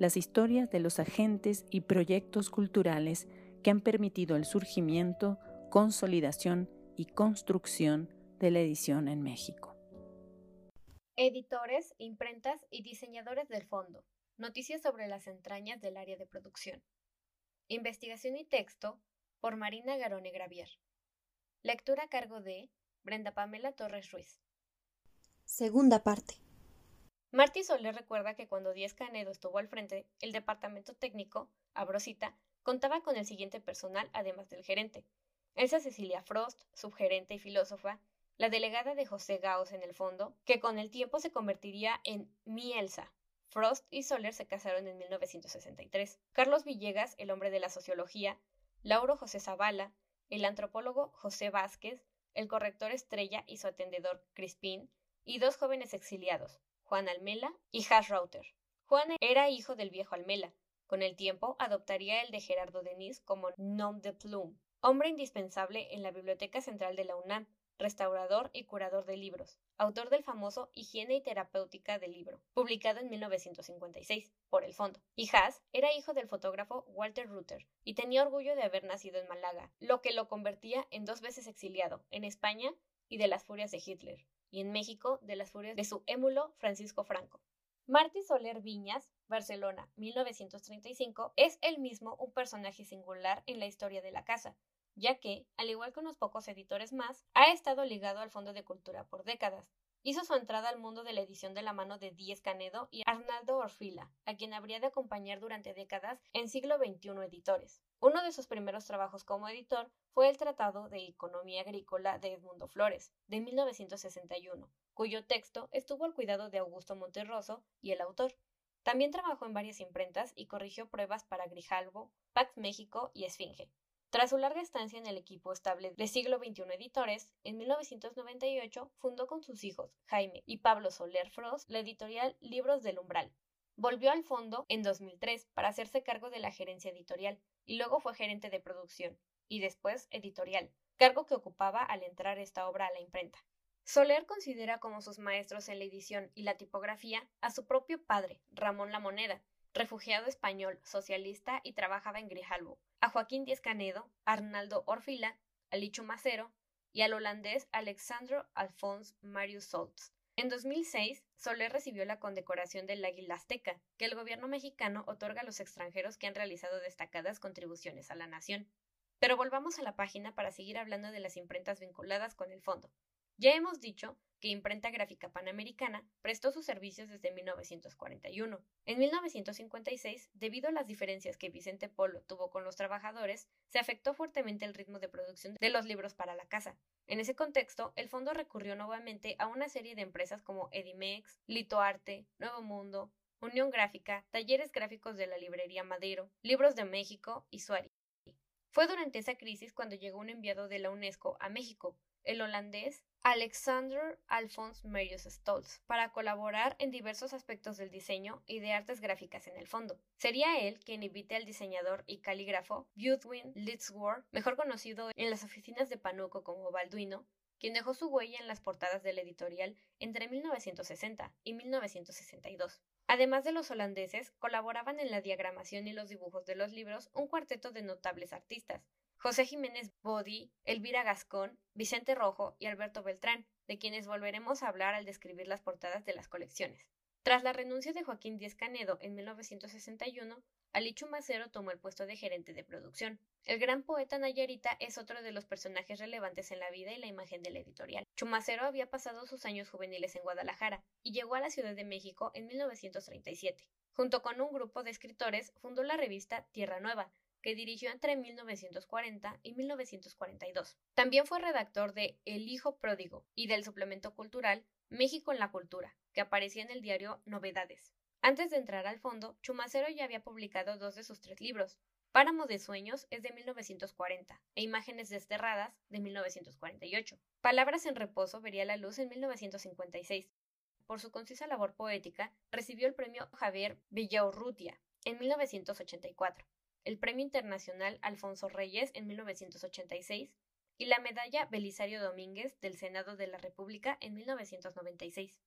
las historias de los agentes y proyectos culturales que han permitido el surgimiento, consolidación y construcción de la edición en México. Editores, imprentas y diseñadores del fondo. Noticias sobre las entrañas del área de producción. Investigación y texto por Marina Garone Gravier. Lectura a cargo de Brenda Pamela Torres Ruiz. Segunda parte. Martí Soler recuerda que cuando Díaz Canedo estuvo al frente, el departamento técnico, Abrosita, contaba con el siguiente personal además del gerente. Elsa Cecilia Frost, subgerente y filósofa, la delegada de José Gauss en el fondo, que con el tiempo se convertiría en Mi Elsa. Frost y Soler se casaron en 1963. Carlos Villegas, el hombre de la sociología, Lauro José Zavala, el antropólogo José Vázquez, el corrector Estrella y su atendedor Crispín, y dos jóvenes exiliados, Juan Almela y Hash Router. Juan era hijo del viejo Almela. Con el tiempo adoptaría el de Gerardo Denis como nom de plume, hombre indispensable en la Biblioteca Central de la UNAM, restaurador y curador de libros, autor del famoso Higiene y Terapéutica del Libro, publicado en 1956 por el Fondo. Y Haas era hijo del fotógrafo Walter Rutter y tenía orgullo de haber nacido en Málaga, lo que lo convertía en dos veces exiliado, en España y de las furias de Hitler y en México de las furias de su émulo Francisco Franco. Martí Soler Viñas, Barcelona, 1935, es el mismo un personaje singular en la historia de la casa, ya que, al igual que unos pocos editores más, ha estado ligado al Fondo de Cultura por décadas, Hizo su entrada al mundo de la edición de la mano de Díez Canedo y Arnaldo Orfila, a quien habría de acompañar durante décadas en siglo XXI editores. Uno de sus primeros trabajos como editor fue el Tratado de Economía Agrícola de Edmundo Flores, de 1961, cuyo texto estuvo al cuidado de Augusto Monterroso y el autor. También trabajó en varias imprentas y corrigió pruebas para Grijalvo, Pax México y Esfinge. Tras su larga estancia en el equipo estable de siglo XXI Editores, en 1998 fundó con sus hijos, Jaime y Pablo Soler Frost, la editorial Libros del Umbral. Volvió al fondo en 2003 para hacerse cargo de la gerencia editorial y luego fue gerente de producción y después editorial, cargo que ocupaba al entrar esta obra a la imprenta. Soler considera como sus maestros en la edición y la tipografía a su propio padre, Ramón La Moneda, refugiado español, socialista y trabajaba en Grijalbo, a Joaquín Díez Canedo, Arnaldo Orfila, a Macero y al holandés Alexandro Alphonse Marius Soltz. En 2006, Soler recibió la condecoración del Águila Azteca, que el gobierno mexicano otorga a los extranjeros que han realizado destacadas contribuciones a la nación. Pero volvamos a la página para seguir hablando de las imprentas vinculadas con el fondo. Ya hemos dicho que Imprenta Gráfica Panamericana prestó sus servicios desde 1941. En 1956, debido a las diferencias que Vicente Polo tuvo con los trabajadores, se afectó fuertemente el ritmo de producción de los libros para la casa. En ese contexto, el fondo recurrió nuevamente a una serie de empresas como Edimex, Litoarte, Nuevo Mundo, Unión Gráfica, Talleres Gráficos de la Librería Madero, Libros de México y Suari. Fue durante esa crisis cuando llegó un enviado de la UNESCO a México, el holandés Alexander Alphonse Marius Stolz, para colaborar en diversos aspectos del diseño y de artes gráficas en el fondo. Sería él quien invite al diseñador y calígrafo Budwin Litzworth, mejor conocido en las oficinas de Panuco como Balduino, quien dejó su huella en las portadas del editorial entre 1960 y 1962. Además de los holandeses, colaboraban en la diagramación y los dibujos de los libros un cuarteto de notables artistas, José Jiménez Bodi, Elvira Gascón, Vicente Rojo y Alberto Beltrán, de quienes volveremos a hablar al describir las portadas de las colecciones. Tras la renuncia de Joaquín Díez Canedo en 1961, Ali Chumacero tomó el puesto de gerente de producción. El gran poeta Nayarita es otro de los personajes relevantes en la vida y la imagen de la editorial. Chumacero había pasado sus años juveniles en Guadalajara y llegó a la Ciudad de México en 1937. Junto con un grupo de escritores fundó la revista Tierra Nueva, que dirigió entre 1940 y 1942. También fue redactor de El Hijo Pródigo y del suplemento cultural México en la Cultura, que aparecía en el diario Novedades. Antes de entrar al fondo, Chumacero ya había publicado dos de sus tres libros. Páramo de Sueños es de 1940 e Imágenes Desterradas de 1948. Palabras en Reposo vería la luz en 1956. Por su concisa labor poética, recibió el premio Javier Villaurrutia en 1984, el Premio Internacional Alfonso Reyes en 1986 y la Medalla Belisario Domínguez del Senado de la República en 1996.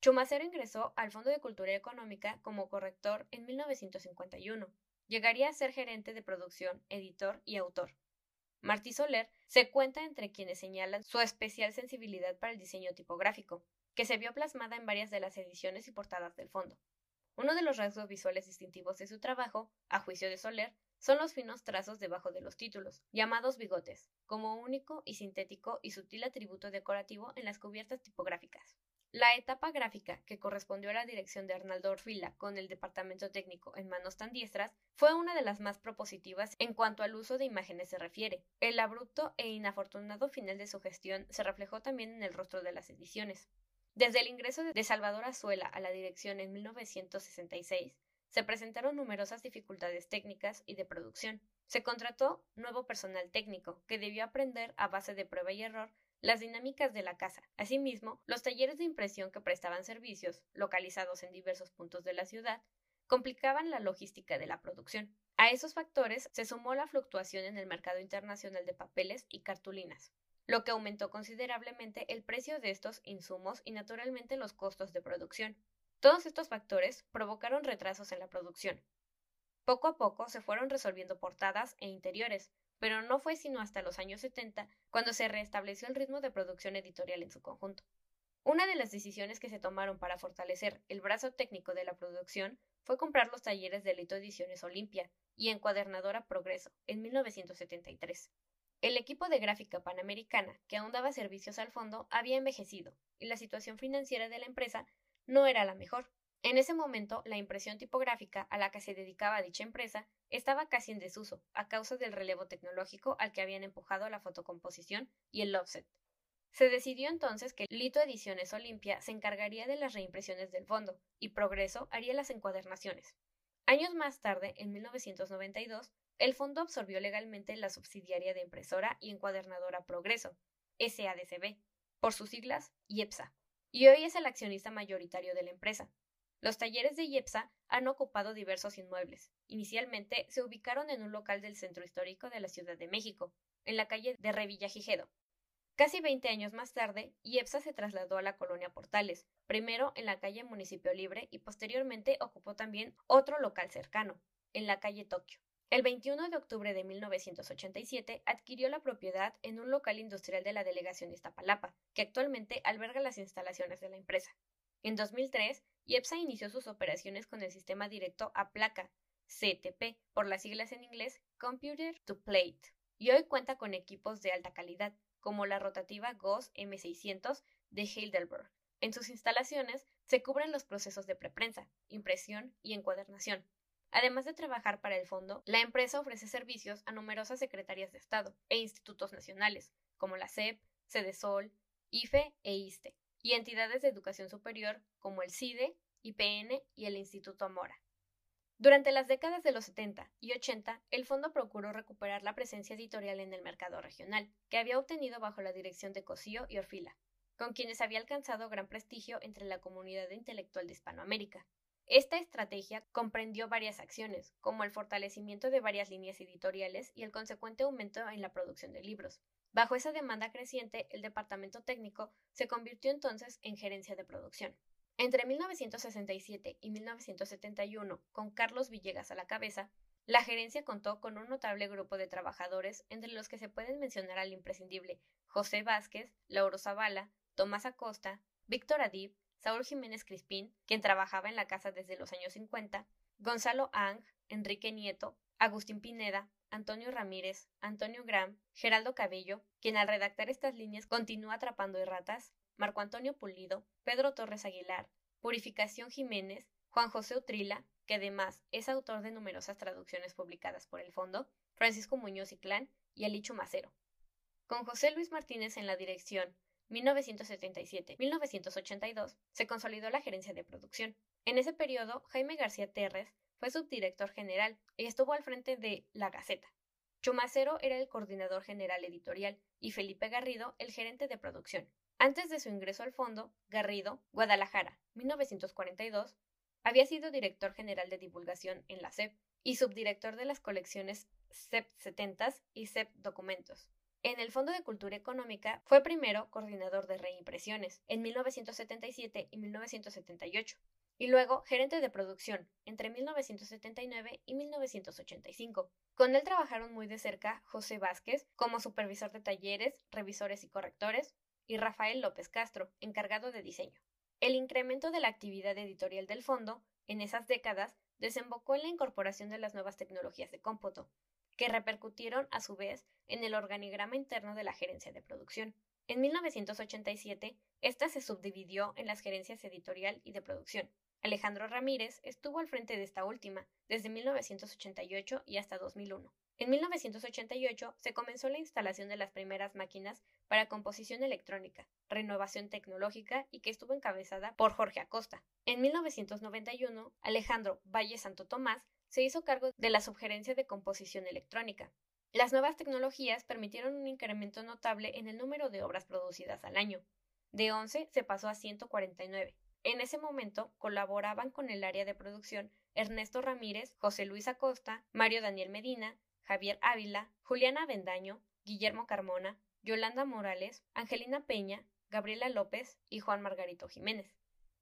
Chumacero ingresó al Fondo de Cultura Económica como corrector en 1951. Llegaría a ser gerente de producción, editor y autor. Martí Soler se cuenta entre quienes señalan su especial sensibilidad para el diseño tipográfico, que se vio plasmada en varias de las ediciones y portadas del fondo. Uno de los rasgos visuales distintivos de su trabajo, a juicio de Soler, son los finos trazos debajo de los títulos, llamados bigotes, como único y sintético y sutil atributo decorativo en las cubiertas tipográficas. La etapa gráfica, que correspondió a la dirección de Arnaldo Orfila con el departamento técnico en manos tan diestras, fue una de las más propositivas en cuanto al uso de imágenes se refiere. El abrupto e inafortunado final de su gestión se reflejó también en el rostro de las ediciones. Desde el ingreso de Salvador Azuela a la dirección en 1966, se presentaron numerosas dificultades técnicas y de producción. Se contrató nuevo personal técnico, que debió aprender a base de prueba y error las dinámicas de la casa. Asimismo, los talleres de impresión que prestaban servicios, localizados en diversos puntos de la ciudad, complicaban la logística de la producción. A esos factores se sumó la fluctuación en el mercado internacional de papeles y cartulinas, lo que aumentó considerablemente el precio de estos insumos y naturalmente los costos de producción. Todos estos factores provocaron retrasos en la producción. Poco a poco se fueron resolviendo portadas e interiores, pero no fue sino hasta los años 70 cuando se restableció el ritmo de producción editorial en su conjunto. Una de las decisiones que se tomaron para fortalecer el brazo técnico de la producción fue comprar los talleres de Lito Ediciones Olimpia y Encuadernadora Progreso en 1973. El equipo de gráfica panamericana, que aún daba servicios al fondo, había envejecido, y la situación financiera de la empresa no era la mejor. En ese momento, la impresión tipográfica a la que se dedicaba dicha empresa estaba casi en desuso a causa del relevo tecnológico al que habían empujado la fotocomposición y el offset. Se decidió entonces que Lito Ediciones Olimpia se encargaría de las reimpresiones del fondo y Progreso haría las encuadernaciones. Años más tarde, en 1992, el fondo absorbió legalmente la subsidiaria de impresora y encuadernadora Progreso, SADCB, por sus siglas IEPSA, y hoy es el accionista mayoritario de la empresa, los talleres de IEPSA han ocupado diversos inmuebles. Inicialmente se ubicaron en un local del centro histórico de la Ciudad de México, en la calle de Revillagigedo. Casi 20 años más tarde, IEPSA se trasladó a la colonia Portales, primero en la calle Municipio Libre y posteriormente ocupó también otro local cercano, en la calle Tokio. El 21 de octubre de 1987 adquirió la propiedad en un local industrial de la delegación de Iztapalapa, que actualmente alberga las instalaciones de la empresa. En 2003, IEPSA inició sus operaciones con el sistema directo a placa, CTP, por las siglas en inglés Computer to Plate, y hoy cuenta con equipos de alta calidad, como la rotativa GOS M600 de Heidelberg. En sus instalaciones se cubren los procesos de preprensa, impresión y encuadernación. Además de trabajar para el fondo, la empresa ofrece servicios a numerosas secretarías de Estado e institutos nacionales, como la CEP, CEDESOL, IFE e ISTE, y entidades de educación superior como el CIDE, IPN y el Instituto Amora. Durante las décadas de los 70 y 80, el fondo procuró recuperar la presencia editorial en el mercado regional, que había obtenido bajo la dirección de Cosío y Orfila, con quienes había alcanzado gran prestigio entre la comunidad intelectual de Hispanoamérica. Esta estrategia comprendió varias acciones, como el fortalecimiento de varias líneas editoriales y el consecuente aumento en la producción de libros, Bajo esa demanda creciente, el departamento técnico se convirtió entonces en gerencia de producción. Entre 1967 y 1971, con Carlos Villegas a la cabeza, la gerencia contó con un notable grupo de trabajadores, entre los que se pueden mencionar al imprescindible José Vázquez, Lauro Zavala, Tomás Acosta, Víctor Adib, Saúl Jiménez Crispín, quien trabajaba en la casa desde los años 50, Gonzalo Ang, Enrique Nieto, Agustín Pineda, Antonio Ramírez, Antonio Gram, Geraldo Cabello, quien al redactar estas líneas continúa atrapando erratas, Marco Antonio Pulido, Pedro Torres Aguilar, Purificación Jiménez, Juan José Utrila, que además es autor de numerosas traducciones publicadas por el Fondo, Francisco Muñoz y Clan y Alicho Macero. Con José Luis Martínez en la dirección, 1977-1982, se consolidó la gerencia de producción. En ese periodo, Jaime García Terres fue subdirector general y estuvo al frente de La Gaceta. Chumacero era el coordinador general editorial y Felipe Garrido el gerente de producción. Antes de su ingreso al fondo, Garrido, Guadalajara, 1942, había sido director general de divulgación en la SEP y subdirector de las colecciones CEP 70 y CEP Documentos. En el Fondo de Cultura Económica fue primero coordinador de reimpresiones en 1977 y 1978 y luego gerente de producción entre 1979 y 1985. Con él trabajaron muy de cerca José Vázquez como supervisor de talleres, revisores y correctores, y Rafael López Castro, encargado de diseño. El incremento de la actividad editorial del fondo en esas décadas desembocó en la incorporación de las nuevas tecnologías de cómputo, que repercutieron a su vez en el organigrama interno de la gerencia de producción. En 1987, esta se subdividió en las gerencias editorial y de producción, Alejandro Ramírez estuvo al frente de esta última desde 1988 y hasta 2001. En 1988 se comenzó la instalación de las primeras máquinas para composición electrónica, renovación tecnológica y que estuvo encabezada por Jorge Acosta. En 1991, Alejandro Valle Santo Tomás se hizo cargo de la subgerencia de composición electrónica. Las nuevas tecnologías permitieron un incremento notable en el número de obras producidas al año. De 11 se pasó a 149, en ese momento colaboraban con el área de producción Ernesto Ramírez, José Luis Acosta, Mario Daniel Medina, Javier Ávila, Juliana Vendaño, Guillermo Carmona, Yolanda Morales, Angelina Peña, Gabriela López y Juan Margarito Jiménez.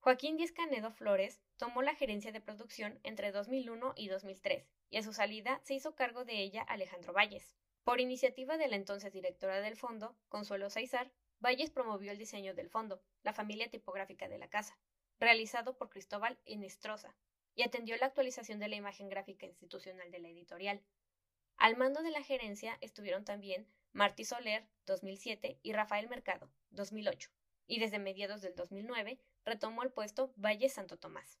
Joaquín Díez Canedo Flores tomó la gerencia de producción entre 2001 y 2003, y a su salida se hizo cargo de ella Alejandro Valles. Por iniciativa de la entonces directora del fondo, Consuelo Saizar, Valles promovió el diseño del fondo, la familia tipográfica de la casa, realizado por Cristóbal Enestrosa, y atendió la actualización de la imagen gráfica institucional de la editorial. Al mando de la gerencia estuvieron también Martí Soler, 2007, y Rafael Mercado, 2008, y desde mediados del 2009 retomó el puesto Valle Santo Tomás.